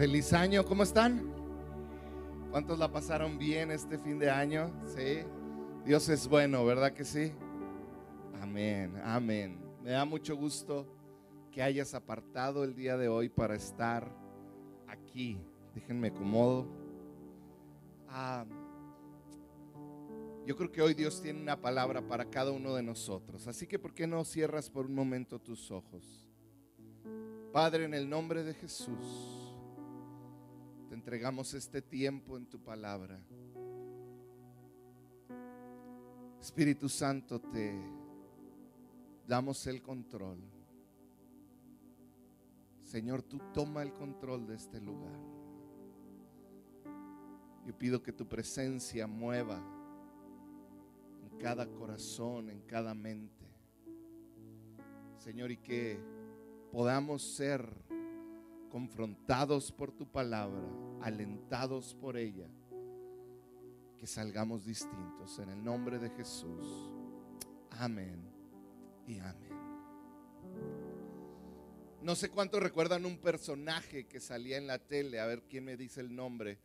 Feliz año, ¿cómo están? ¿Cuántos la pasaron bien este fin de año? Sí. Dios es bueno, ¿verdad que sí? Amén, amén. Me da mucho gusto que hayas apartado el día de hoy para estar aquí. Déjenme acomodo. Ah, yo creo que hoy Dios tiene una palabra para cada uno de nosotros. Así que, ¿por qué no cierras por un momento tus ojos? Padre, en el nombre de Jesús, te entregamos este tiempo en tu palabra. Espíritu Santo, te damos el control. Señor, tú toma el control de este lugar. Yo pido que tu presencia mueva en cada corazón, en cada mente. Señor, y que podamos ser confrontados por tu palabra, alentados por ella, que salgamos distintos. En el nombre de Jesús. Amén y amén. No sé cuántos recuerdan un personaje que salía en la tele, a ver quién me dice el nombre,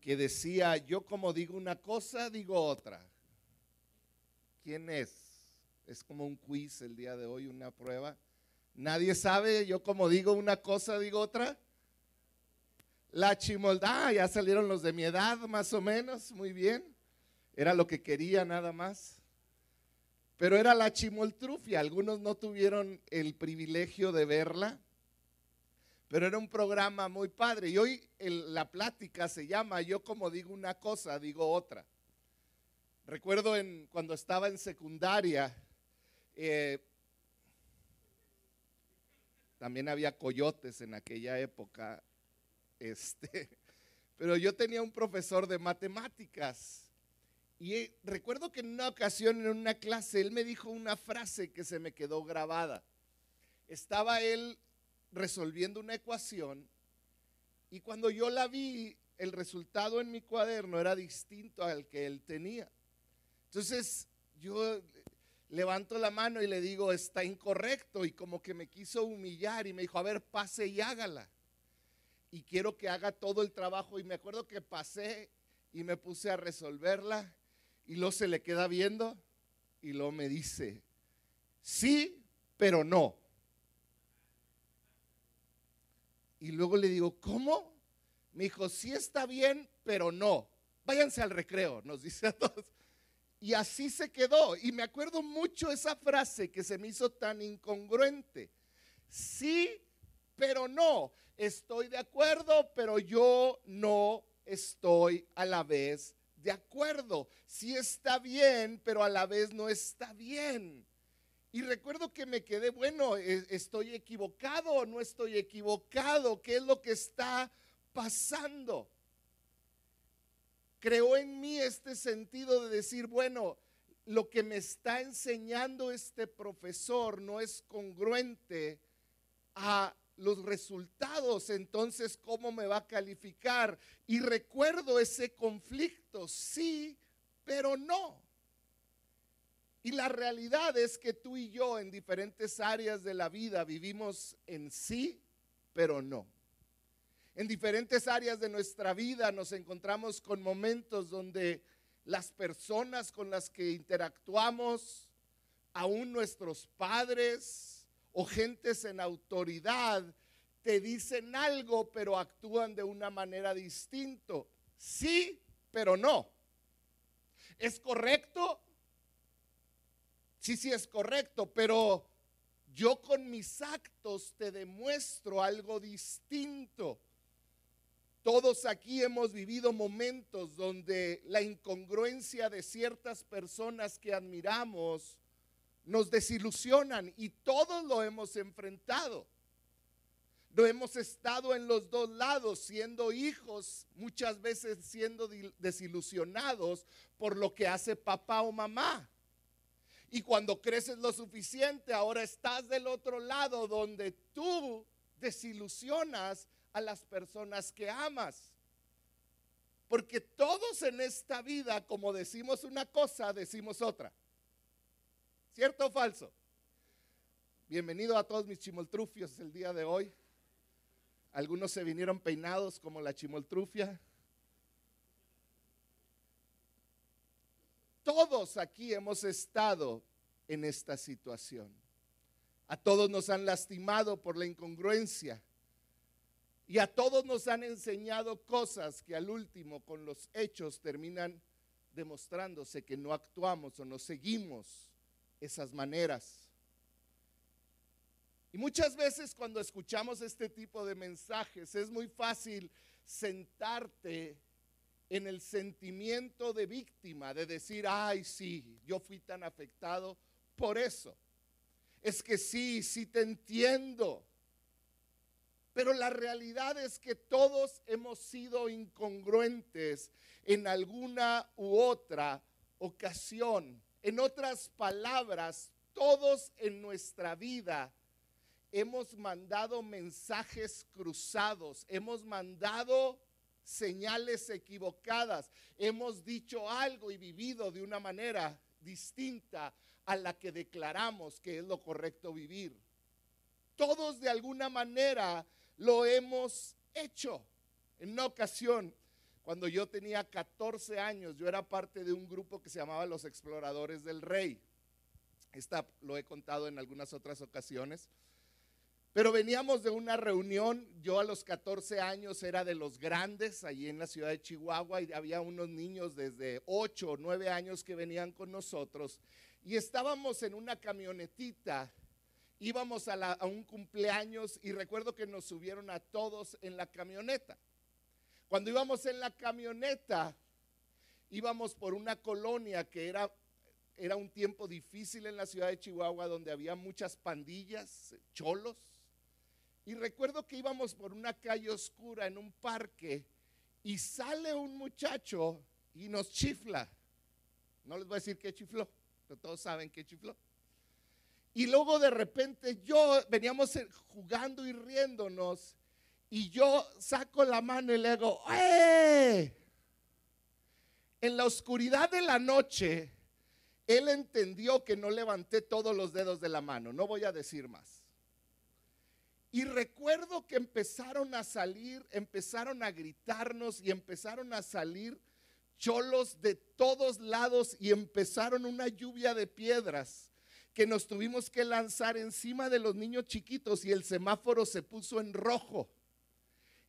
que decía, yo como digo una cosa, digo otra. ¿Quién es? Es como un quiz el día de hoy, una prueba. Nadie sabe, yo como digo una cosa, digo otra. La chimoldad, ah, ya salieron los de mi edad más o menos, muy bien. Era lo que quería nada más. Pero era la chimoltrufia, algunos no tuvieron el privilegio de verla, pero era un programa muy padre. Y hoy la plática se llama Yo como digo una cosa, digo otra. Recuerdo cuando estaba en secundaria, eh, también había coyotes en aquella época. Este, pero yo tenía un profesor de matemáticas. Y eh, recuerdo que en una ocasión, en una clase, él me dijo una frase que se me quedó grabada. Estaba él resolviendo una ecuación y cuando yo la vi, el resultado en mi cuaderno era distinto al que él tenía. Entonces yo levanto la mano y le digo, está incorrecto. Y como que me quiso humillar y me dijo, a ver, pase y hágala. Y quiero que haga todo el trabajo. Y me acuerdo que pasé y me puse a resolverla. Y luego se le queda viendo y luego me dice, sí, pero no. Y luego le digo, ¿cómo? Me dijo, sí está bien, pero no. Váyanse al recreo, nos dice a todos. Y así se quedó. Y me acuerdo mucho esa frase que se me hizo tan incongruente. Sí, pero no. Estoy de acuerdo, pero yo no estoy a la vez de acuerdo. Sí está bien, pero a la vez no está bien. Y recuerdo que me quedé, bueno, e, ¿estoy equivocado o no estoy equivocado? ¿Qué es lo que está pasando? Creó en mí este sentido de decir, bueno, lo que me está enseñando este profesor no es congruente a los resultados, entonces ¿cómo me va a calificar? Y recuerdo ese conflicto, sí, pero no. Y la realidad es que tú y yo en diferentes áreas de la vida vivimos en sí, pero no. En diferentes áreas de nuestra vida nos encontramos con momentos donde las personas con las que interactuamos, aún nuestros padres o gentes en autoridad, te dicen algo pero actúan de una manera distinta. Sí, pero no. ¿Es correcto? Sí, sí es correcto, pero yo con mis actos te demuestro algo distinto. Todos aquí hemos vivido momentos donde la incongruencia de ciertas personas que admiramos nos desilusionan y todos lo hemos enfrentado. No hemos estado en los dos lados, siendo hijos, muchas veces siendo desilusionados por lo que hace papá o mamá. Y cuando creces lo suficiente, ahora estás del otro lado donde tú desilusionas a las personas que amas. Porque todos en esta vida, como decimos una cosa, decimos otra. ¿Cierto o falso? Bienvenido a todos mis chimoltrufios el día de hoy. Algunos se vinieron peinados como la chimoltrufia. Todos aquí hemos estado en esta situación. A todos nos han lastimado por la incongruencia. Y a todos nos han enseñado cosas que al último con los hechos terminan demostrándose que no actuamos o no seguimos esas maneras. Y muchas veces cuando escuchamos este tipo de mensajes es muy fácil sentarte en el sentimiento de víctima, de decir, ay, sí, yo fui tan afectado por eso. Es que sí, sí te entiendo. Pero la realidad es que todos hemos sido incongruentes en alguna u otra ocasión. En otras palabras, todos en nuestra vida hemos mandado mensajes cruzados, hemos mandado señales equivocadas, hemos dicho algo y vivido de una manera distinta a la que declaramos que es lo correcto vivir. Todos de alguna manera lo hemos hecho. En una ocasión, cuando yo tenía 14 años, yo era parte de un grupo que se llamaba Los Exploradores del Rey. Esta lo he contado en algunas otras ocasiones. Pero veníamos de una reunión, yo a los 14 años era de los grandes allí en la ciudad de Chihuahua y había unos niños desde 8 o 9 años que venían con nosotros y estábamos en una camionetita, íbamos a, un cumpleaños y recuerdo que nos subieron a todos en la camioneta. Cuando íbamos en la camioneta, íbamos por una colonia que era era un tiempo difícil en la ciudad de Chihuahua donde había muchas pandillas, cholos. Y recuerdo que íbamos por una calle oscura en un parque y sale un muchacho y nos chifla. No les voy a decir qué chifló, pero todos saben qué chifló. Y luego de repente yo veníamos jugando y riéndonos y yo saco la mano y le digo, ¡eh! En la oscuridad de la noche, él entendió que no levanté todos los dedos de la mano, no voy a decir más. Y recuerdo que empezaron a salir, empezaron a gritarnos y empezaron a salir cholos de todos lados y empezaron una lluvia de piedras que nos tuvimos que lanzar encima de los niños chiquitos y el semáforo se puso en rojo.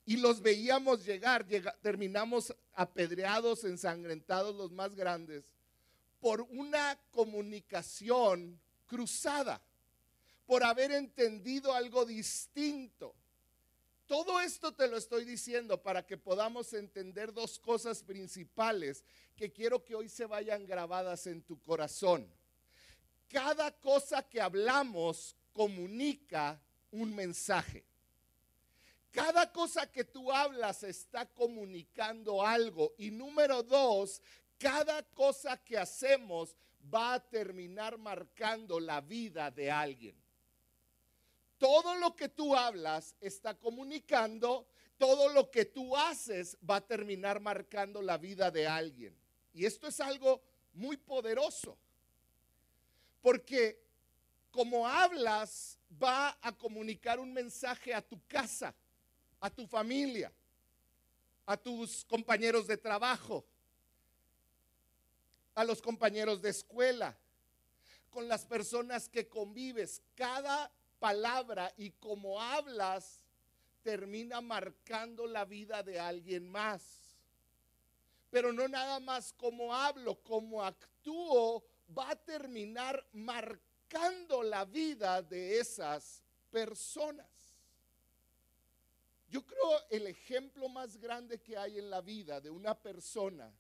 Y los veíamos llegar, terminamos apedreados, ensangrentados los más grandes, por una comunicación cruzada por haber entendido algo distinto. Todo esto te lo estoy diciendo para que podamos entender dos cosas principales que quiero que hoy se vayan grabadas en tu corazón. Cada cosa que hablamos comunica un mensaje. Cada cosa que tú hablas está comunicando algo. Y número dos, cada cosa que hacemos va a terminar marcando la vida de alguien todo lo que tú hablas está comunicando, todo lo que tú haces va a terminar marcando la vida de alguien. Y esto es algo muy poderoso, porque como hablas va a comunicar un mensaje a tu casa, a tu familia, a tus compañeros de trabajo, a los compañeros de escuela, con las personas que convives. Cada palabra y como hablas termina marcando la vida de alguien más. Pero no nada más como hablo, como actúo, va a terminar marcando la vida de esas personas. Yo creo el ejemplo más grande que hay en la vida de una persona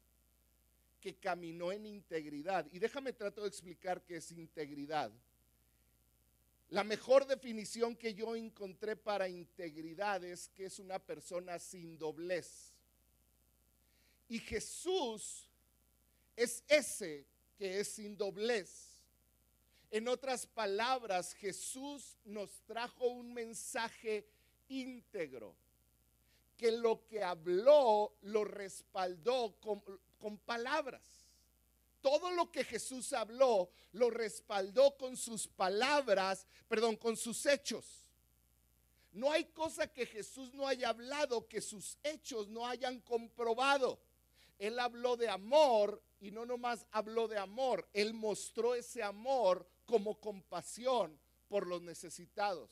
que caminó en integridad, y déjame trato de explicar qué es integridad la mejor definición que yo encontré para integridad es que es una persona sin doblez. Y Jesús es ese que es sin doblez. En otras palabras, Jesús nos trajo un mensaje íntegro, que lo que habló lo respaldó con, con palabras todo lo que Jesús habló lo respaldó con sus palabras, perdón, con sus hechos. No hay cosa que Jesús no haya hablado que sus hechos no hayan comprobado. Él habló de amor y no nomás habló de amor, él mostró ese amor como compasión por los necesitados.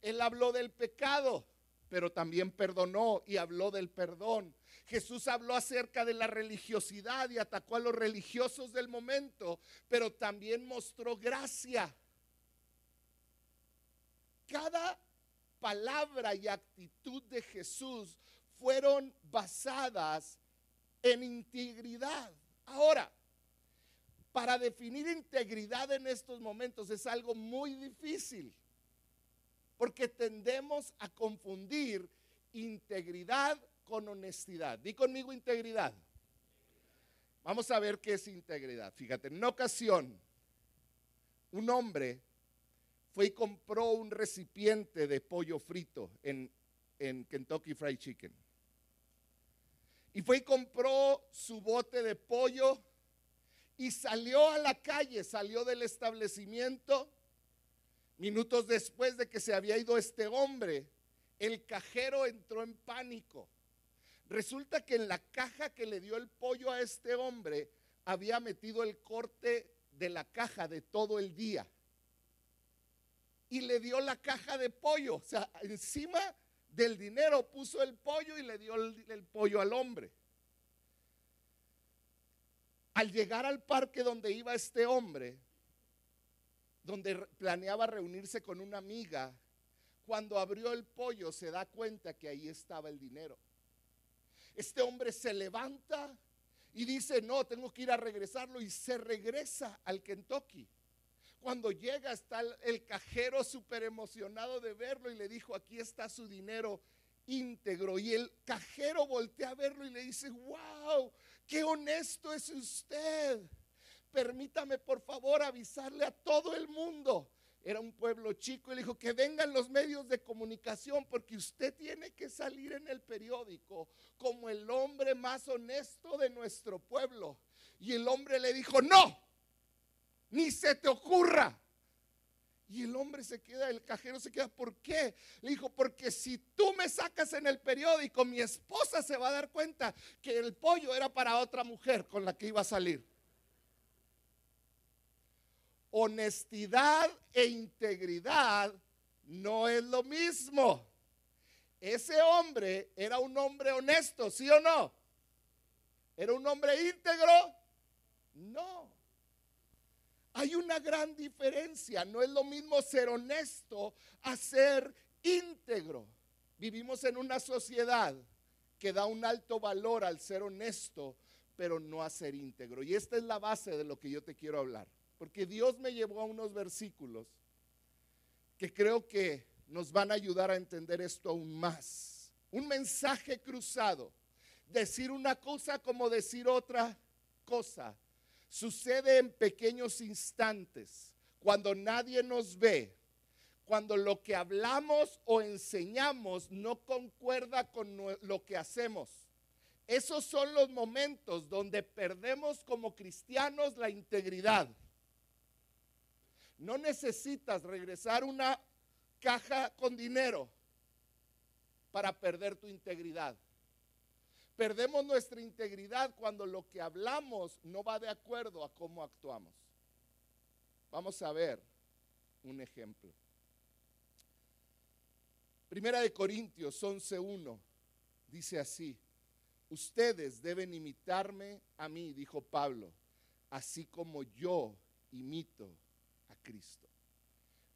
Él habló del pecado, pero también perdonó y habló del perdón. Jesús habló acerca de la religiosidad y atacó a los religiosos del momento, pero también mostró gracia. Cada palabra y actitud de Jesús fueron basadas en integridad. Ahora, para definir integridad en estos momentos es algo muy difícil, porque tendemos a confundir integridad con honestidad. Di conmigo integridad. Vamos a ver qué es integridad. Fíjate, en una ocasión, un hombre fue y compró un recipiente de pollo frito en, en Kentucky Fried Chicken. Y fue y compró su bote de pollo y salió a la calle, salió del establecimiento. Minutos después de que se había ido este hombre, el cajero entró en pánico. Resulta que en la caja que le dio el pollo a este hombre había metido el corte de la caja de todo el día. Y le dio la caja de pollo. O sea, encima del dinero puso el pollo y le dio el, pollo al hombre. Al llegar al parque donde iba este hombre, donde planeaba reunirse con una amiga, cuando abrió el pollo se da cuenta que ahí estaba el dinero. Este hombre se levanta y dice, no, tengo que ir a regresarlo y se regresa al Kentucky. Cuando llega está el, cajero súper emocionado de verlo y le dijo, aquí está su dinero íntegro. Y el cajero voltea a verlo y le dice, wow, qué honesto es usted. Permítame por favor avisarle a todo el mundo. Era un pueblo chico y le dijo que vengan los medios de comunicación porque usted tiene que salir en el periódico como el hombre más honesto de nuestro pueblo. Y el hombre le dijo, no, ni se te ocurra. Y el hombre se queda, el cajero se queda, ¿por qué? Le dijo, porque si tú me sacas en el periódico, mi esposa se va a dar cuenta que el pollo era para otra mujer con la que iba a salir. Honestidad e integridad no es lo mismo. Ese hombre era un hombre honesto, ¿sí o no? ¿Era un hombre íntegro? No. Hay una gran diferencia. No es lo mismo ser honesto a ser íntegro. Vivimos en una sociedad que da un alto valor al ser honesto, pero no a ser íntegro. Y esta es la base de lo que yo te quiero hablar. Porque Dios me llevó a unos versículos que creo que nos van a ayudar a entender esto aún más. Un mensaje cruzado. Decir una cosa como decir otra cosa Sucede en pequeños instantes, cuando nadie nos ve, cuando lo que hablamos o enseñamos no concuerda con lo que hacemos. Esos son los momentos donde perdemos como cristianos la integridad. No necesitas regresar una caja con dinero para perder tu integridad. Perdemos nuestra integridad cuando lo que hablamos no va de acuerdo a cómo actuamos. Vamos a ver un ejemplo. Primera de Corintios 11:1 dice así: Ustedes deben imitarme a mí, dijo Pablo, así como yo imito a Cristo.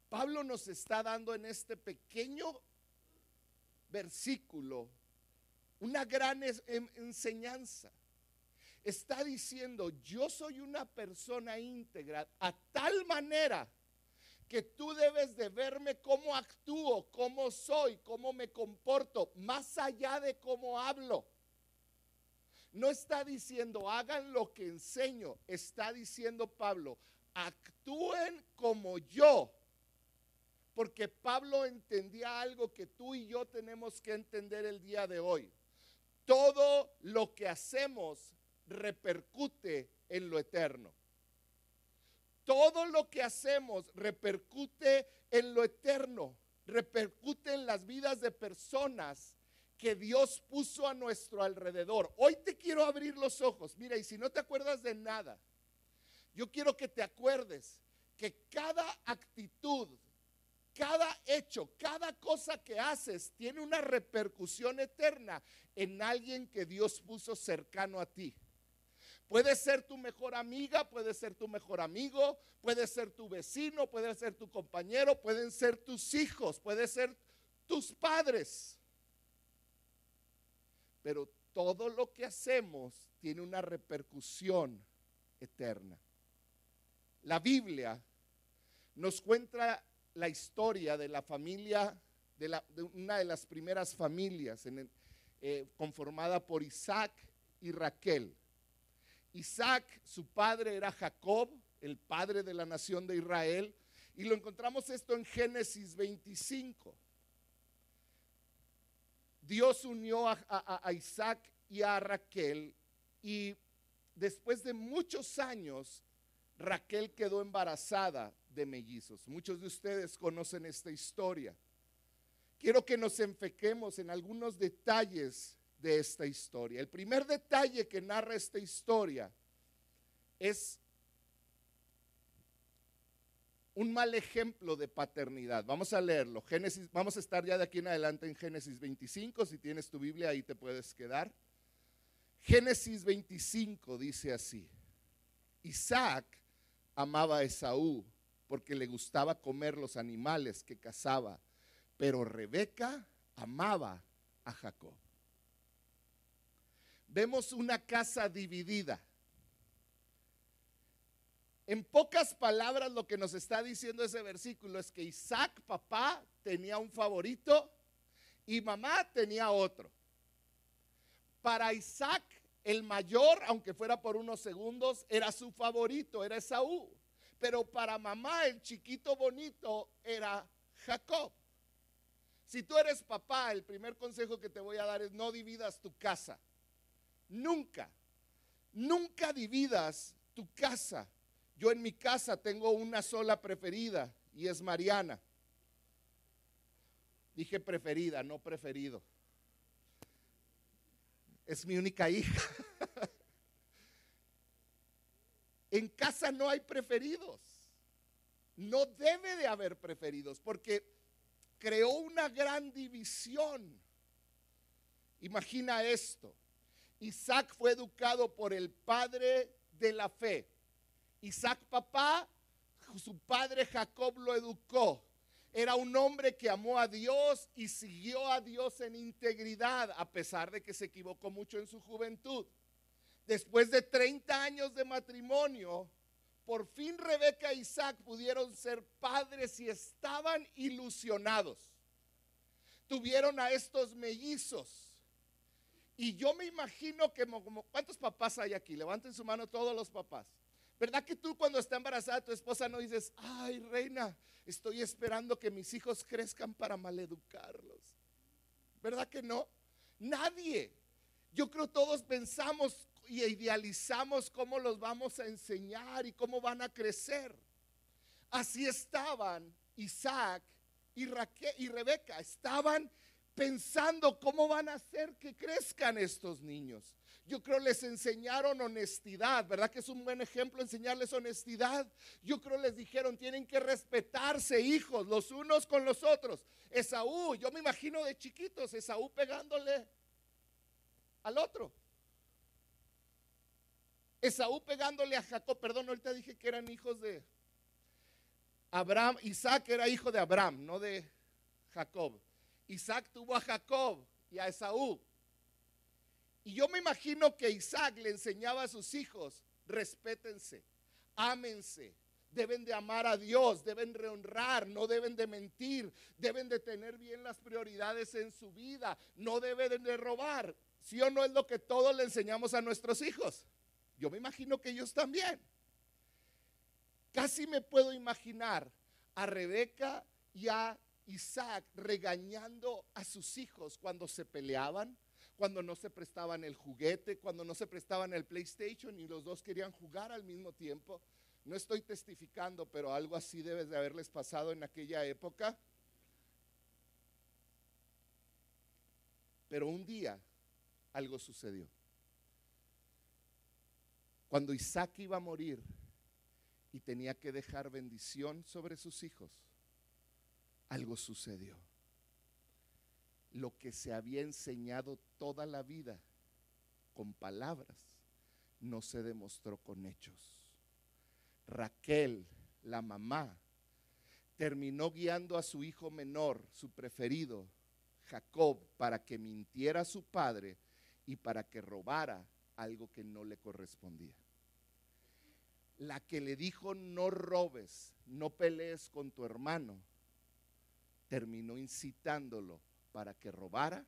Pablo nos está dando en este pequeño versículo una gran em, enseñanza. Está diciendo, yo soy una persona íntegra a tal manera que tú debes de verme cómo actúo, cómo soy, cómo me comporto, más allá de cómo hablo. No está diciendo hagan lo que enseño, está diciendo Pablo, actúen como yo. Porque Pablo entendía algo que tú y yo tenemos que entender el día de hoy todo lo que hacemos repercute en lo eterno. Todo lo que hacemos repercute en lo eterno. repercute en las vidas de personas que Dios puso a nuestro alrededor. Hoy te quiero abrir los ojos. Mira, y si no te acuerdas de nada, yo quiero que te acuerdes que cada actitud, cada hecho, cada cosa que haces tiene una repercusión eterna en alguien que Dios puso cercano a ti. Puede ser tu mejor amiga, puede ser tu mejor amigo, puede ser tu vecino, puede ser tu compañero, pueden ser tus hijos, puede ser tus padres. Pero todo lo que hacemos tiene una repercusión eterna. La Biblia nos cuenta la historia de la familia, de, una de las primeras familias eh, conformada por Isaac y Raquel. Isaac, su padre era Jacob, el padre de la nación de Israel, y lo encontramos esto en Génesis 25. Dios unió a, Isaac y a Raquel y después de muchos años, Raquel quedó embarazada de mellizos. Muchos de ustedes conocen esta historia. Quiero que nos enfequemos en algunos detalles de esta historia. El primer detalle que narra esta historia es un mal ejemplo de paternidad. Vamos a leerlo. Génesis, vamos a estar ya de aquí en adelante en Génesis 25. Si tienes tu Biblia, ahí te puedes quedar. Génesis 25 dice así: Isaac amaba a Esaú porque le gustaba comer los animales que cazaba, pero Rebeca amaba a Jacob. Vemos una casa dividida. En pocas palabras, lo que nos está diciendo ese versículo es que Isaac, papá, tenía un favorito y mamá tenía otro. Para Isaac, el mayor, aunque fuera por unos segundos, era su favorito, era Esaú. Pero para mamá, el chiquito bonito era Jacob. Si tú eres papá, el primer consejo que te voy a dar es no dividas tu casa. Nunca, nunca dividas tu casa yo en mi casa tengo una sola preferida y es Mariana. Dije preferida, no preferido. Es mi única hija. en casa no hay preferidos. No debe de haber preferidos porque creó una gran división. Imagina esto. Isaac fue educado por el padre de la fe Isaac papá, su padre Jacob lo educó. Era un hombre que amó a Dios y siguió a Dios en integridad, a pesar de que se equivocó mucho en su juventud. Después de 30 años de matrimonio, por fin Rebeca e Isaac pudieron ser padres y estaban ilusionados. Tuvieron a estos mellizos. Y yo me imagino que, ¿cuántos papás hay aquí? Levanten su mano todos los papás. ¿Verdad que tú cuando está embarazada tu esposa no dices, ay reina, estoy esperando que mis hijos crezcan para maleducarlos? ¿Verdad que no? Nadie. Yo creo todos pensamos y idealizamos cómo los vamos a enseñar y cómo van a crecer. Así estaban Isaac y, Raquel, y Rebeca, estaban pensando cómo van a hacer que crezcan estos niños yo creo les enseñaron honestidad, ¿verdad que es un buen ejemplo enseñarles honestidad? Yo creo les dijeron, tienen que respetarse hijos los unos con los otros. Esaú, yo me imagino de chiquitos, Esaú pegándole al otro. Esaú pegándole a Jacob, perdón, ahorita dije que eran hijos de Abraham, Isaac era hijo de Abraham, no de Jacob. Isaac tuvo a Jacob y a Esaú. Y yo me imagino que Isaac le enseñaba a sus hijos, respétense, ámense, deben de amar a Dios, deben de honrar, no deben de mentir, deben de tener bien las prioridades en su vida, no deben de robar. ¿Sí o no es lo que todos le enseñamos a nuestros hijos? Yo me imagino que ellos también. Casi me puedo imaginar a Rebeca y a Isaac regañando a sus hijos cuando se peleaban, cuando no se prestaban el juguete, cuando no se prestaban el PlayStation y los dos querían jugar al mismo tiempo. No estoy testificando, pero algo así debe de haberles pasado en aquella época. Pero un día algo sucedió. Cuando Isaac iba a morir y tenía que dejar bendición sobre sus hijos, algo sucedió. Lo que se había enseñado toda la vida con palabras no se demostró con hechos. Raquel, la mamá, terminó guiando a su hijo menor, su preferido, Jacob, para que mintiera a su padre y para que robara algo que no le correspondía. La que le dijo no robes, no pelees con tu hermano, terminó incitándolo para que robara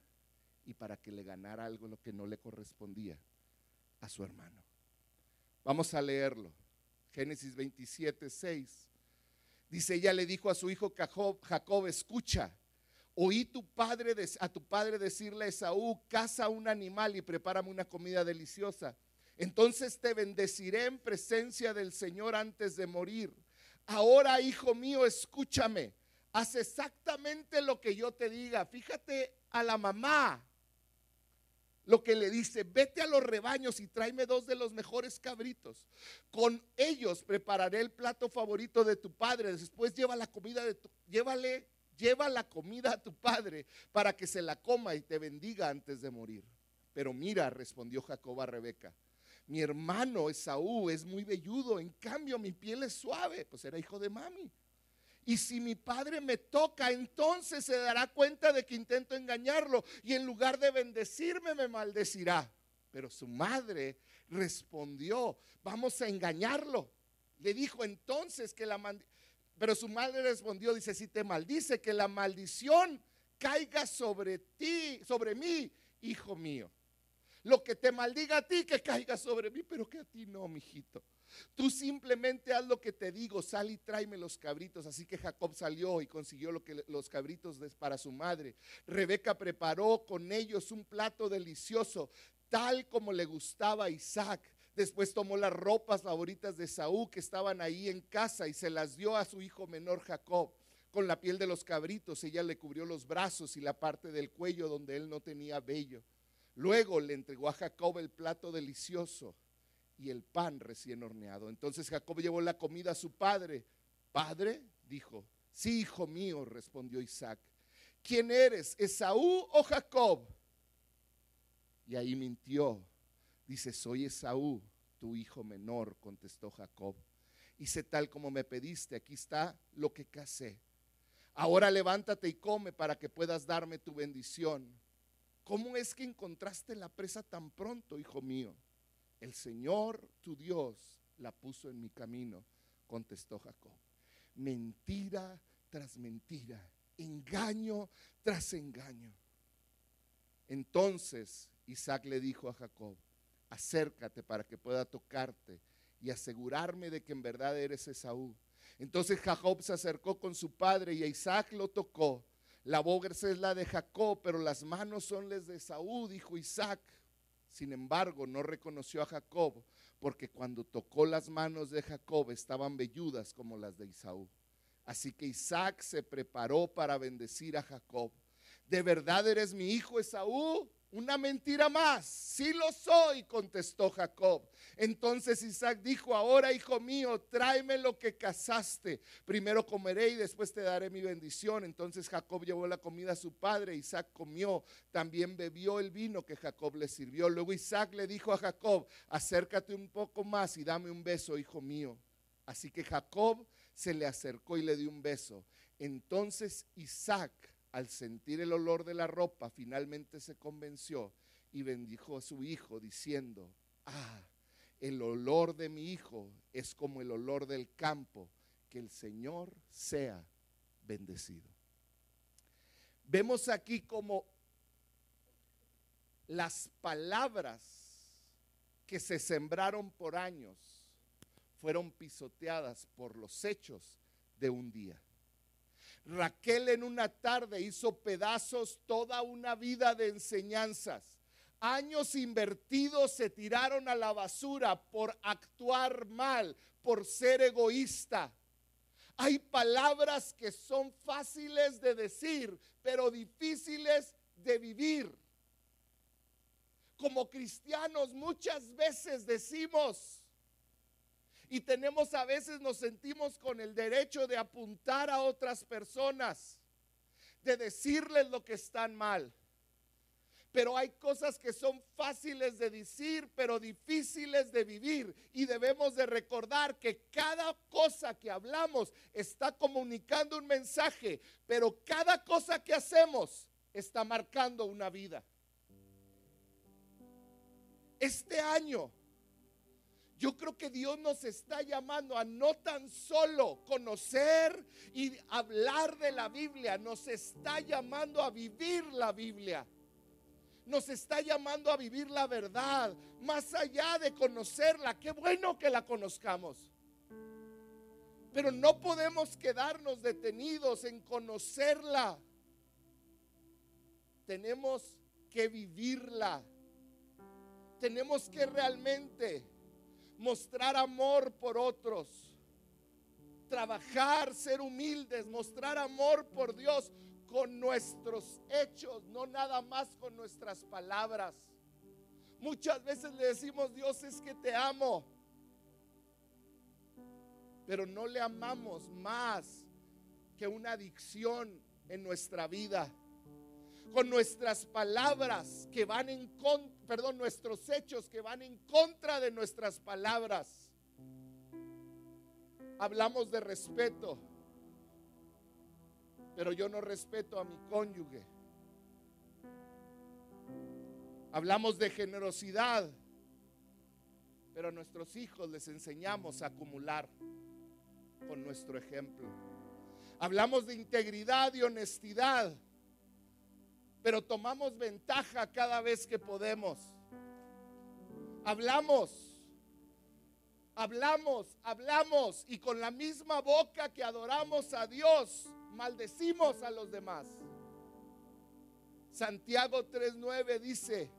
y para que le ganara algo lo que no le correspondía a su hermano. Vamos a leerlo. Génesis 27, 6. Dice, ella le dijo a su hijo Jacob, Jacob escucha, oí tu padre, a tu padre decirle a Esaú, caza un animal y prepárame una comida deliciosa. Entonces te bendeciré en presencia del Señor antes de morir. Ahora, hijo mío, escúchame. Haz exactamente lo que yo te diga. Fíjate a la mamá lo que le dice, vete a los rebaños y tráeme dos de los mejores cabritos. Con ellos prepararé el plato favorito de tu padre. Después lleva la comida de tu, llévale, lleva la comida a tu padre para que se la coma y te bendiga antes de morir. Pero mira, respondió Jacob a Rebeca, mi hermano Esaú es muy velludo, en cambio mi piel es suave, pues era hijo de mami. Y si mi padre me toca, entonces se dará cuenta de que intento engañarlo y en lugar de bendecirme me maldecirá. Pero su madre respondió, vamos a engañarlo. Le dijo entonces que la Pero su madre respondió, dice, si te maldice, que la maldición caiga sobre ti, sobre mí, hijo mío. Lo que te maldiga a ti, que caiga sobre mí, pero que a ti no, mijito. Tú simplemente haz lo que te digo, sal y tráeme los cabritos. Así que Jacob salió y consiguió lo que, los cabritos para su madre. Rebeca preparó con ellos un plato delicioso, tal como le gustaba a Isaac. Después tomó las ropas favoritas de Saúl que estaban ahí en casa y se las dio a su hijo menor Jacob. Con la piel de los cabritos ella le cubrió los brazos y la parte del cuello donde él no tenía vello. Luego le entregó a Jacob el plato delicioso y el pan recién horneado. Entonces Jacob llevó la comida a su padre. Padre, dijo, sí, hijo mío, respondió Isaac. ¿Quién eres, Esaú o Jacob? Y ahí mintió. Dice, soy Esaú, tu hijo menor, contestó Jacob. Hice tal como me pediste, aquí está lo que casé. Ahora levántate y come para que puedas darme tu bendición. ¿Cómo es que encontraste la presa tan pronto, hijo mío? El Señor tu Dios la puso en mi camino, contestó Jacob. Mentira tras mentira, engaño tras engaño. Entonces Isaac le dijo a Jacob, acércate para que pueda tocarte y asegurarme de que en verdad eres Esaú. Entonces Jacob se acercó con su padre y Isaac lo tocó. La boca es la de Jacob, pero las manos son las de Esaú, dijo Isaac. Sin embargo, no reconoció a Jacob, porque cuando tocó las manos de Jacob estaban velludas como las de Isaú. Así que Isaac se preparó para bendecir a Jacob. ¿De verdad eres mi hijo Esaú? Una mentira más. Sí lo soy, contestó Jacob. Entonces Isaac dijo, ahora hijo mío, tráeme lo que cazaste. Primero comeré y después te daré mi bendición. Entonces Jacob llevó la comida a su padre. Isaac comió. También bebió el vino que Jacob le sirvió. Luego Isaac le dijo a Jacob, acércate un poco más y dame un beso, hijo mío. Así que Jacob se le acercó y le dio un beso. Entonces Isaac al sentir el olor de la ropa, finalmente se convenció y bendijo a su hijo diciendo, ah, el olor de mi hijo es como el olor del campo, que el Señor sea bendecido. Vemos aquí como las palabras que se sembraron por años fueron pisoteadas por los hechos de un día. Raquel en una tarde hizo pedazos toda una vida de enseñanzas. Años invertidos se tiraron a la basura por actuar mal, por ser egoísta. Hay palabras que son fáciles de decir, pero difíciles de vivir. Como cristianos muchas veces decimos, y tenemos a veces nos sentimos con el derecho de apuntar a otras personas, de decirles lo que están mal. Pero hay cosas que son fáciles de decir, pero difíciles de vivir. Y debemos de recordar que cada cosa que hablamos está comunicando un mensaje, pero cada cosa que hacemos está marcando una vida. Este año, yo creo que Dios nos está llamando a no tan solo conocer y hablar de la Biblia, nos está llamando a vivir la Biblia nos está llamando a vivir la verdad, más allá de conocerla. Qué bueno que la conozcamos. Pero no podemos quedarnos detenidos en conocerla. Tenemos que vivirla. Tenemos que realmente mostrar amor por otros. Trabajar, ser humildes, mostrar amor por Dios con nuestros hechos, no nada más con nuestras palabras. Muchas veces le decimos, Dios es que te amo, pero no le amamos más que una adicción en nuestra vida. Con nuestras palabras que van en contra, perdón, nuestros hechos que van en contra de nuestras palabras. Hablamos de respeto, pero yo no respeto a mi cónyuge. Hablamos de generosidad, pero a nuestros hijos les enseñamos a acumular con nuestro ejemplo. Hablamos de integridad y honestidad, pero tomamos ventaja cada vez que podemos. Hablamos, hablamos, hablamos y con la misma boca que adoramos a Dios, maldecimos a los demás. Santiago 3:9 dice,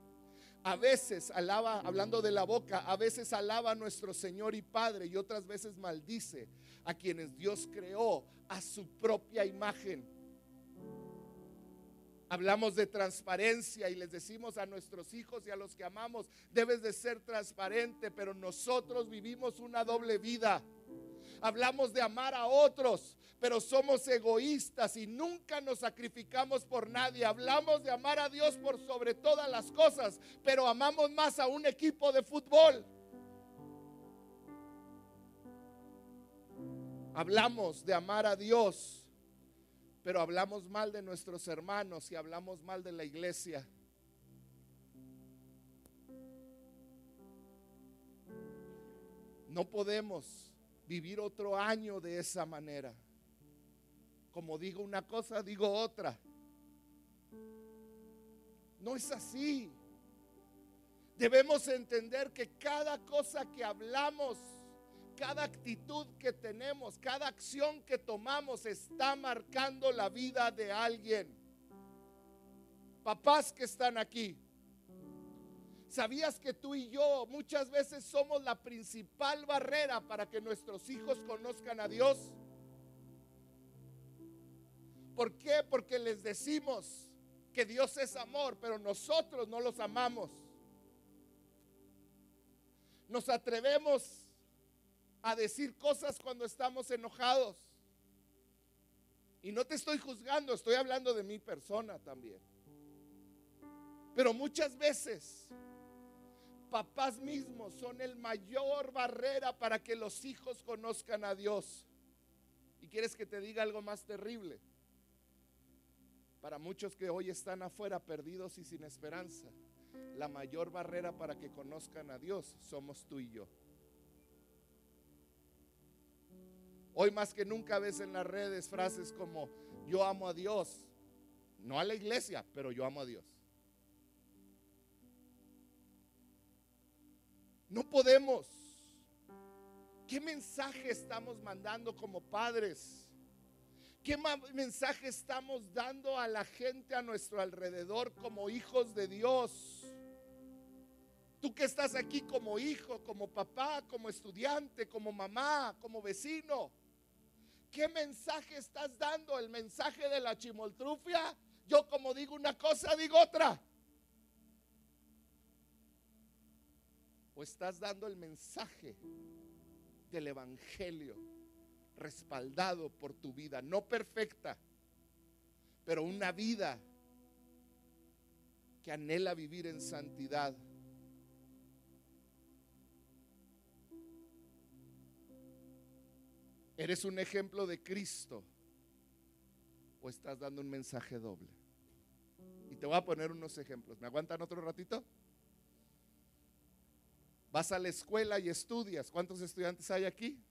a veces alaba, hablando de la boca, a veces alaba a nuestro Señor y Padre y otras veces maldice a quienes Dios creó a su propia imagen. Hablamos de transparencia y les decimos a nuestros hijos y a los que amamos, debes de ser transparente, pero nosotros vivimos una doble vida. Hablamos de amar a otros, pero somos egoístas y nunca nos sacrificamos por nadie. Hablamos de amar a Dios por sobre todas las cosas, pero amamos más a un equipo de fútbol. Hablamos de amar a Dios, pero hablamos mal de nuestros hermanos y hablamos mal de la iglesia. No podemos vivir otro año de esa manera. Como digo una cosa, digo otra. No es así. Debemos entender que cada cosa que hablamos, cada actitud que tenemos, cada acción que tomamos está marcando la vida de alguien. Papás que están aquí, ¿sabías que tú y yo muchas veces somos la principal barrera para que nuestros hijos conozcan a Dios? ¿Por qué? Porque les decimos que Dios es amor, pero nosotros no los amamos. Nos atrevemos a decir cosas cuando estamos enojados. Y no te estoy juzgando, estoy hablando de mi persona también. Pero muchas veces papás mismos son el mayor barrera para que los hijos conozcan a Dios. ¿Y quieres que te diga algo más terrible? Para muchos que hoy están afuera perdidos y sin esperanza, la mayor barrera para que conozcan a Dios somos tú y yo. Hoy más que nunca ves en las redes frases como yo amo a Dios, no a la iglesia, pero yo amo a Dios. No podemos. ¿Qué mensaje estamos mandando como padres? ¿Qué mensaje estamos dando a la gente a nuestro alrededor como hijos de Dios? Tú que estás aquí como hijo, como papá, como estudiante, como mamá, como vecino. ¿Qué mensaje estás dando? ¿El mensaje de la chimoltrufia? Yo como digo una cosa, digo otra. o estás dando el mensaje del Evangelio respaldado por tu vida, no perfecta, pero una vida que anhela vivir en santidad. ¿Eres un ejemplo de Cristo o estás dando un mensaje doble? Y te voy a poner unos ejemplos. ¿Me aguantan otro ratito? Vas a la escuela y estudias. ¿Cuántos estudiantes hay aquí?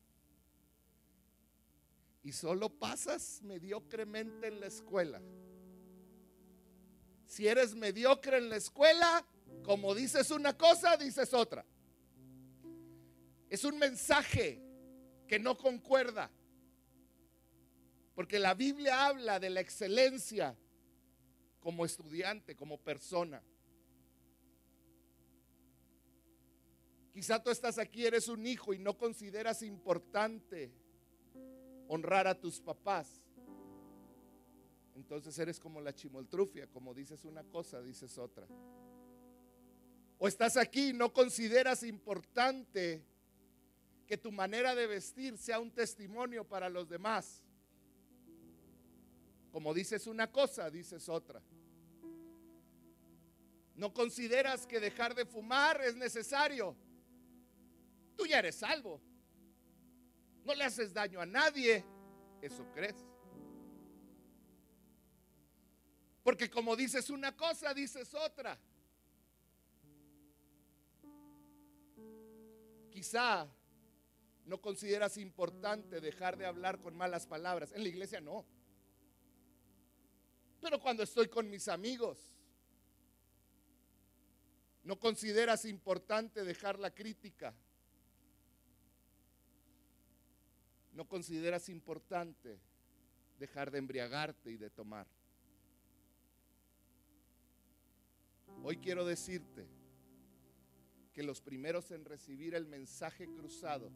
Y solo pasas mediocremente en la escuela. Si eres mediocre en la escuela, como dices una cosa, dices otra. Es un mensaje que no concuerda. Porque la Biblia habla de la excelencia como estudiante, como persona. Quizá tú estás aquí, eres un hijo y no consideras importante honrar a tus papás. Entonces eres como la chimoltrufia, como dices una cosa, dices otra. O estás aquí y no consideras importante que tu manera de vestir sea un testimonio para los demás. Como dices una cosa, dices otra. No consideras que dejar de fumar es necesario tú ya eres salvo. No le haces daño a nadie. Eso crees. Porque como dices una cosa, dices otra. Quizá no consideras importante dejar de hablar con malas palabras. En la iglesia no. Pero cuando estoy con mis amigos, no consideras importante dejar la crítica. no consideras importante dejar de embriagarte y de tomar. Hoy quiero decirte que los primeros en recibir el mensaje cruzado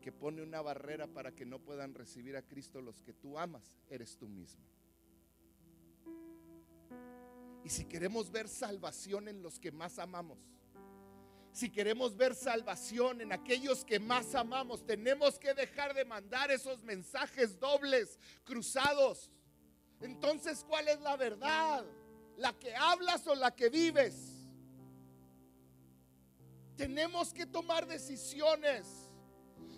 que pone una barrera para que no puedan recibir a Cristo los que tú amas, eres tú mismo. Y si queremos ver salvación en los que más amamos, si queremos ver salvación en aquellos que más amamos, tenemos que dejar de mandar esos mensajes dobles, cruzados. Entonces, ¿cuál es la verdad? ¿La que hablas o la que vives? Tenemos que tomar decisiones.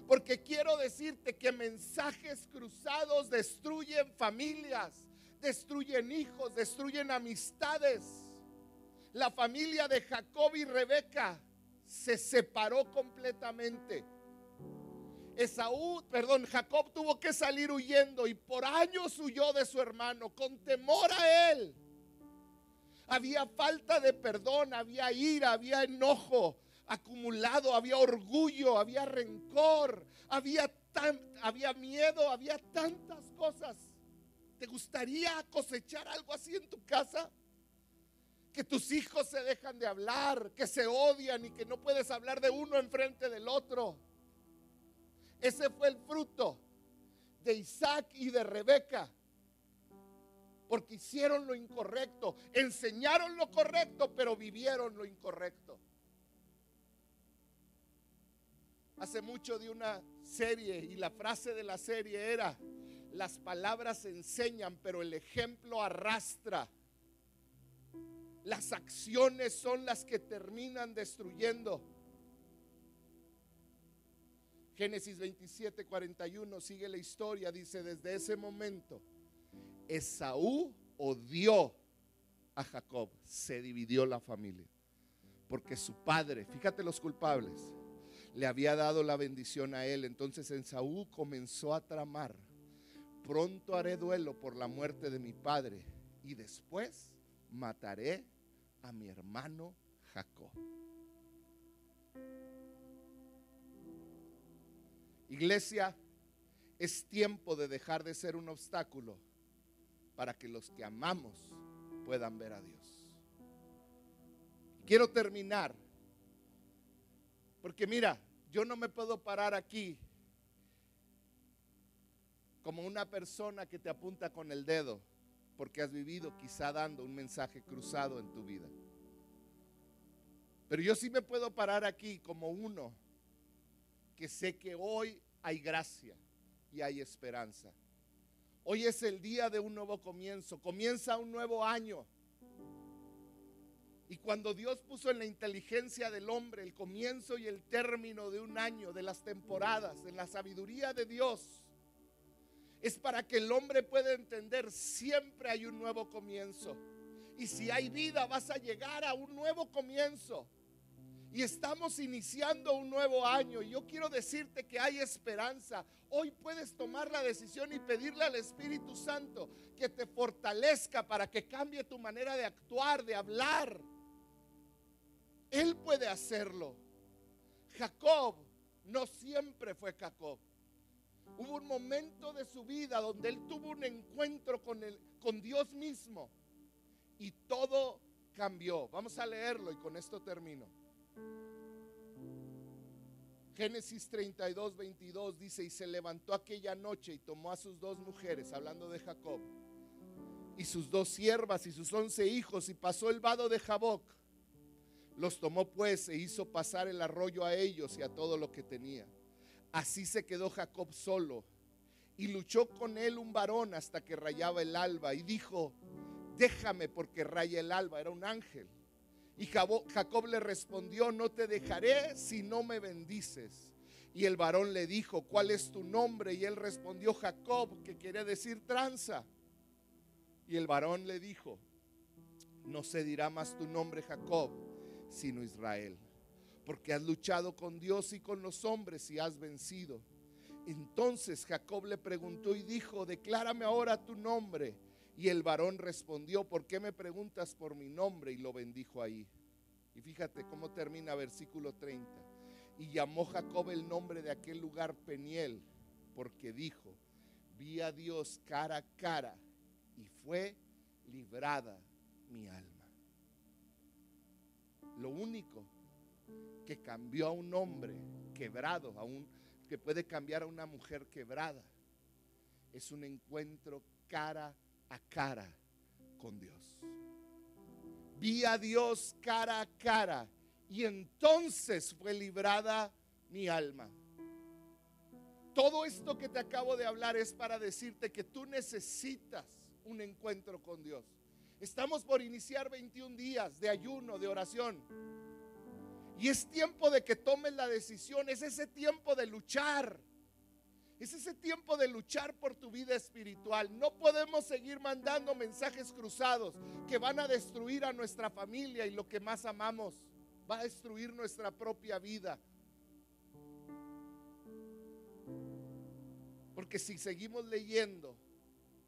Porque quiero decirte que mensajes cruzados destruyen familias, destruyen hijos, destruyen amistades. La familia de Jacob y Rebeca se separó completamente. Esaú, perdón, Jacob tuvo que salir huyendo y por años huyó de su hermano con temor a él. Había falta de perdón, había ira, había enojo acumulado, había orgullo, había rencor, había, miedo, había tantas cosas. ¿Te gustaría cosechar algo así en tu casa? que tus hijos se dejan de hablar, que se odian y que no puedes hablar de uno enfrente del otro. Ese fue el fruto de Isaac y de Rebeca. Porque hicieron lo incorrecto, enseñaron lo correcto, pero vivieron lo incorrecto. Hace mucho de una serie y la frase de la serie era, las palabras enseñan, pero el ejemplo arrastra. Las acciones son las que terminan destruyendo. Génesis 27, 41 sigue la historia, dice, desde ese momento, Esaú odió a Jacob, se dividió la familia, porque su padre, fíjate los culpables, le había dado la bendición a él. Entonces Esaú comenzó a tramar, pronto haré duelo por la muerte de mi padre y después mataré a mi hermano Jacob. Iglesia, es tiempo de dejar de ser un obstáculo para que los que amamos puedan ver a Dios. Quiero terminar, porque mira, yo no me puedo parar aquí como una persona que te apunta con el dedo porque has vivido quizá dando un mensaje cruzado en tu vida. Pero yo sí me puedo parar aquí como uno que sé que hoy hay gracia y hay esperanza. Hoy es el día de un nuevo comienzo, comienza un nuevo año. Y cuando Dios puso en la inteligencia del hombre el comienzo y el término de un año, de las temporadas, en la sabiduría de Dios, es para que el hombre pueda entender, siempre hay un nuevo comienzo. Y si hay vida, vas a llegar a un nuevo comienzo. Y estamos iniciando un nuevo año. Y yo quiero decirte que hay esperanza. Hoy puedes tomar la decisión y pedirle al Espíritu Santo que te fortalezca para que cambie tu manera de actuar, de hablar. Él puede hacerlo. Jacob no siempre fue Jacob. Hubo un momento de su vida donde él tuvo un encuentro con, el, con Dios mismo y todo cambió. Vamos a leerlo y con esto termino. Génesis 32, 22 dice, y se levantó aquella noche y tomó a sus dos mujeres, hablando de Jacob, y sus dos siervas y sus once hijos, y pasó el vado de Jaboc. Los tomó pues e hizo pasar el arroyo a ellos y a todo lo que tenía. Así se quedó Jacob solo, y luchó con él un varón hasta que rayaba el alba, y dijo, déjame porque raya el alba, era un ángel. Y Jacob le respondió, no te dejaré si no me bendices. Y el varón le dijo, ¿cuál es tu nombre? Y él respondió, Jacob, que quiere decir tranza. Y el varón le dijo, no se dirá más tu nombre Jacob, sino Israel, porque has luchado con Dios y con los hombres y has vencido. Entonces Jacob le preguntó y dijo, declárame ahora tu nombre. Y el varón respondió, ¿por qué me preguntas por mi nombre? Y lo bendijo ahí. Y fíjate cómo termina versículo 30. Y llamó Jacob el nombre de aquel lugar Peniel, porque dijo, vi a Dios cara a cara y fue librada mi alma. Lo único que cambió a un hombre quebrado, a un, que puede cambiar a una mujer quebrada, es un encuentro cara a cara con Dios. Vi a Dios cara a cara y entonces fue librada mi alma. Todo esto que te acabo de hablar es para decirte que tú necesitas un encuentro con Dios. Estamos por iniciar 21 días de ayuno, de oración. Y es tiempo de que tomes la decisión, es ese tiempo de luchar es ese tiempo de luchar por tu vida espiritual. No podemos seguir mandando mensajes cruzados que van a destruir a nuestra familia y lo que más amamos. Va a destruir nuestra propia vida. Porque si seguimos leyendo,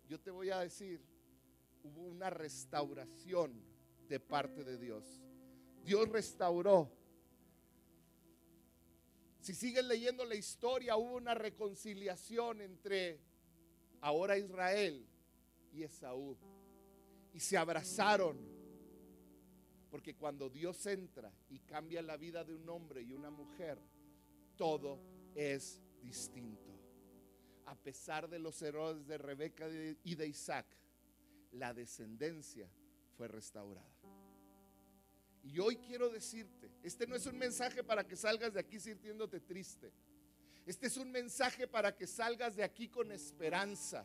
yo te voy a decir, hubo una restauración de parte de Dios. Dios restauró si siguen leyendo la historia, hubo una reconciliación entre ahora Israel y Esaú. Y se abrazaron. Porque cuando Dios entra y cambia la vida de un hombre y una mujer, todo es distinto. A pesar de los errores de Rebeca y de Isaac, la descendencia fue restaurada. Y hoy quiero decirte, este no es un mensaje para que salgas de aquí sintiéndote triste. Este es un mensaje para que salgas de aquí con esperanza.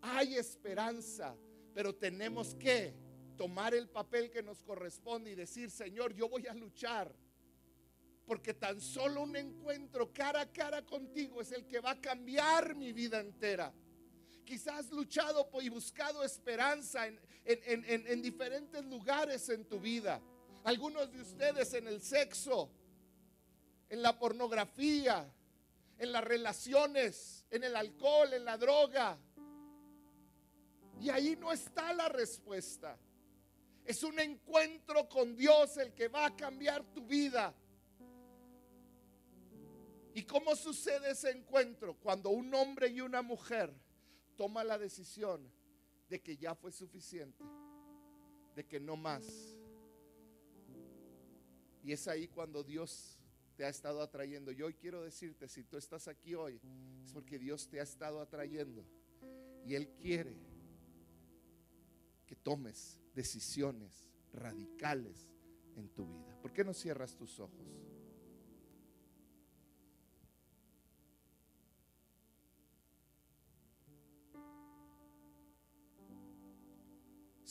Hay esperanza, pero tenemos que tomar el papel que nos corresponde y decir, Señor, yo voy a luchar. Porque tan solo un encuentro cara a cara contigo es el que va a cambiar mi vida entera. Quizás has luchado y buscado esperanza en, en diferentes lugares en tu vida. Algunos de ustedes en el sexo, en la pornografía, en las relaciones, en el alcohol, en la droga. Y ahí no está la respuesta. Es un encuentro con Dios el que va a cambiar tu vida. ¿Y cómo sucede ese encuentro? Cuando un hombre y una mujer toma la decisión de que ya fue suficiente, de que no más. Y es ahí cuando Dios te ha estado atrayendo. Yo hoy quiero decirte, si tú estás aquí hoy, es porque Dios te ha estado atrayendo. Y Él quiere que tomes decisiones radicales en tu vida. ¿Por qué no cierras tus ojos?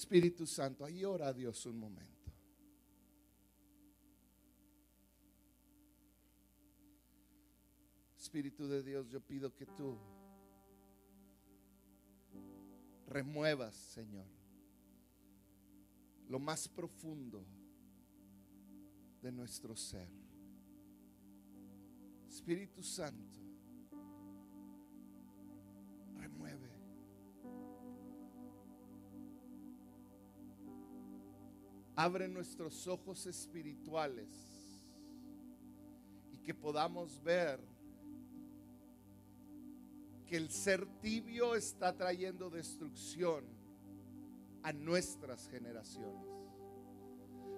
Espíritu Santo, ahí ora a Dios un momento. Espíritu de Dios, yo pido que tú remuevas, Señor, lo más profundo de nuestro ser. Espíritu Santo, Abre nuestros ojos espirituales y que podamos ver que el ser tibio está trayendo destrucción a nuestras generaciones.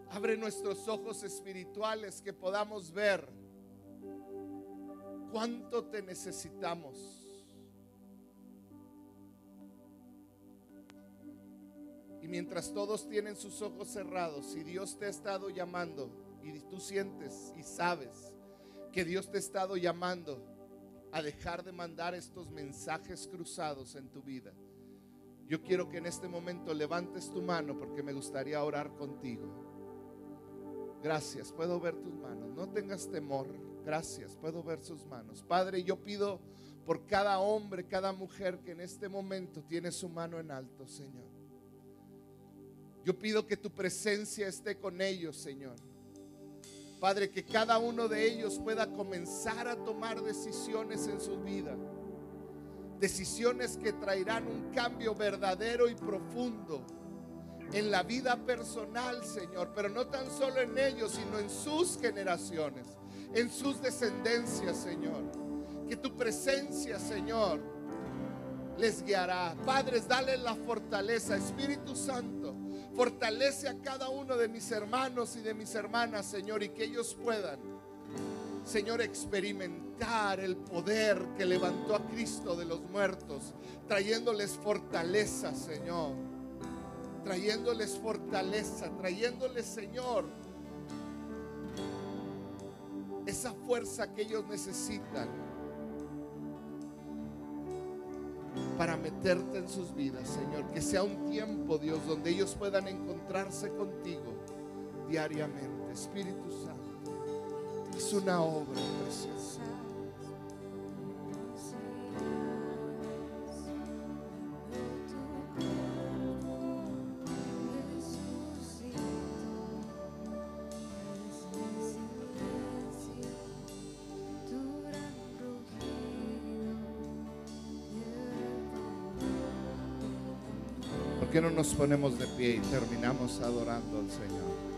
Abre nuestros ojos espirituales que podamos ver cuánto te necesitamos. Mientras todos tienen sus ojos cerrados y Dios te ha estado llamando y tú sientes y sabes que Dios te ha estado llamando a dejar de mandar estos mensajes cruzados en tu vida. Yo quiero que en este momento levantes tu mano porque me gustaría orar contigo. Gracias, puedo ver tus manos. No tengas temor. Gracias, puedo ver sus manos. Padre, yo pido por cada hombre, cada mujer que en este momento tiene su mano en alto, Señor. Yo pido que tu presencia esté con ellos, Señor. Padre, que cada uno de ellos pueda comenzar a tomar decisiones en su vida. Decisiones que traerán un cambio verdadero y profundo en la vida personal, Señor, pero no tan solo en ellos, sino en sus generaciones, en sus descendencias, Señor. Que tu presencia, Señor, les guiará. Padres, dale la fortaleza, Espíritu Santo Fortalece a cada uno de mis hermanos y de mis hermanas, Señor, y que ellos puedan, Señor, experimentar el poder que levantó a Cristo de los muertos, trayéndoles fortaleza, Señor. Trayéndoles fortaleza, trayéndoles, Señor, esa fuerza que ellos necesitan para meterte en sus vidas, Señor. Que sea un tiempo, Dios, donde ellos puedan encontrarse contigo diariamente. Espíritu Santo, es una obra preciosa. Nos ponemos de pie y terminamos adorando al Señor?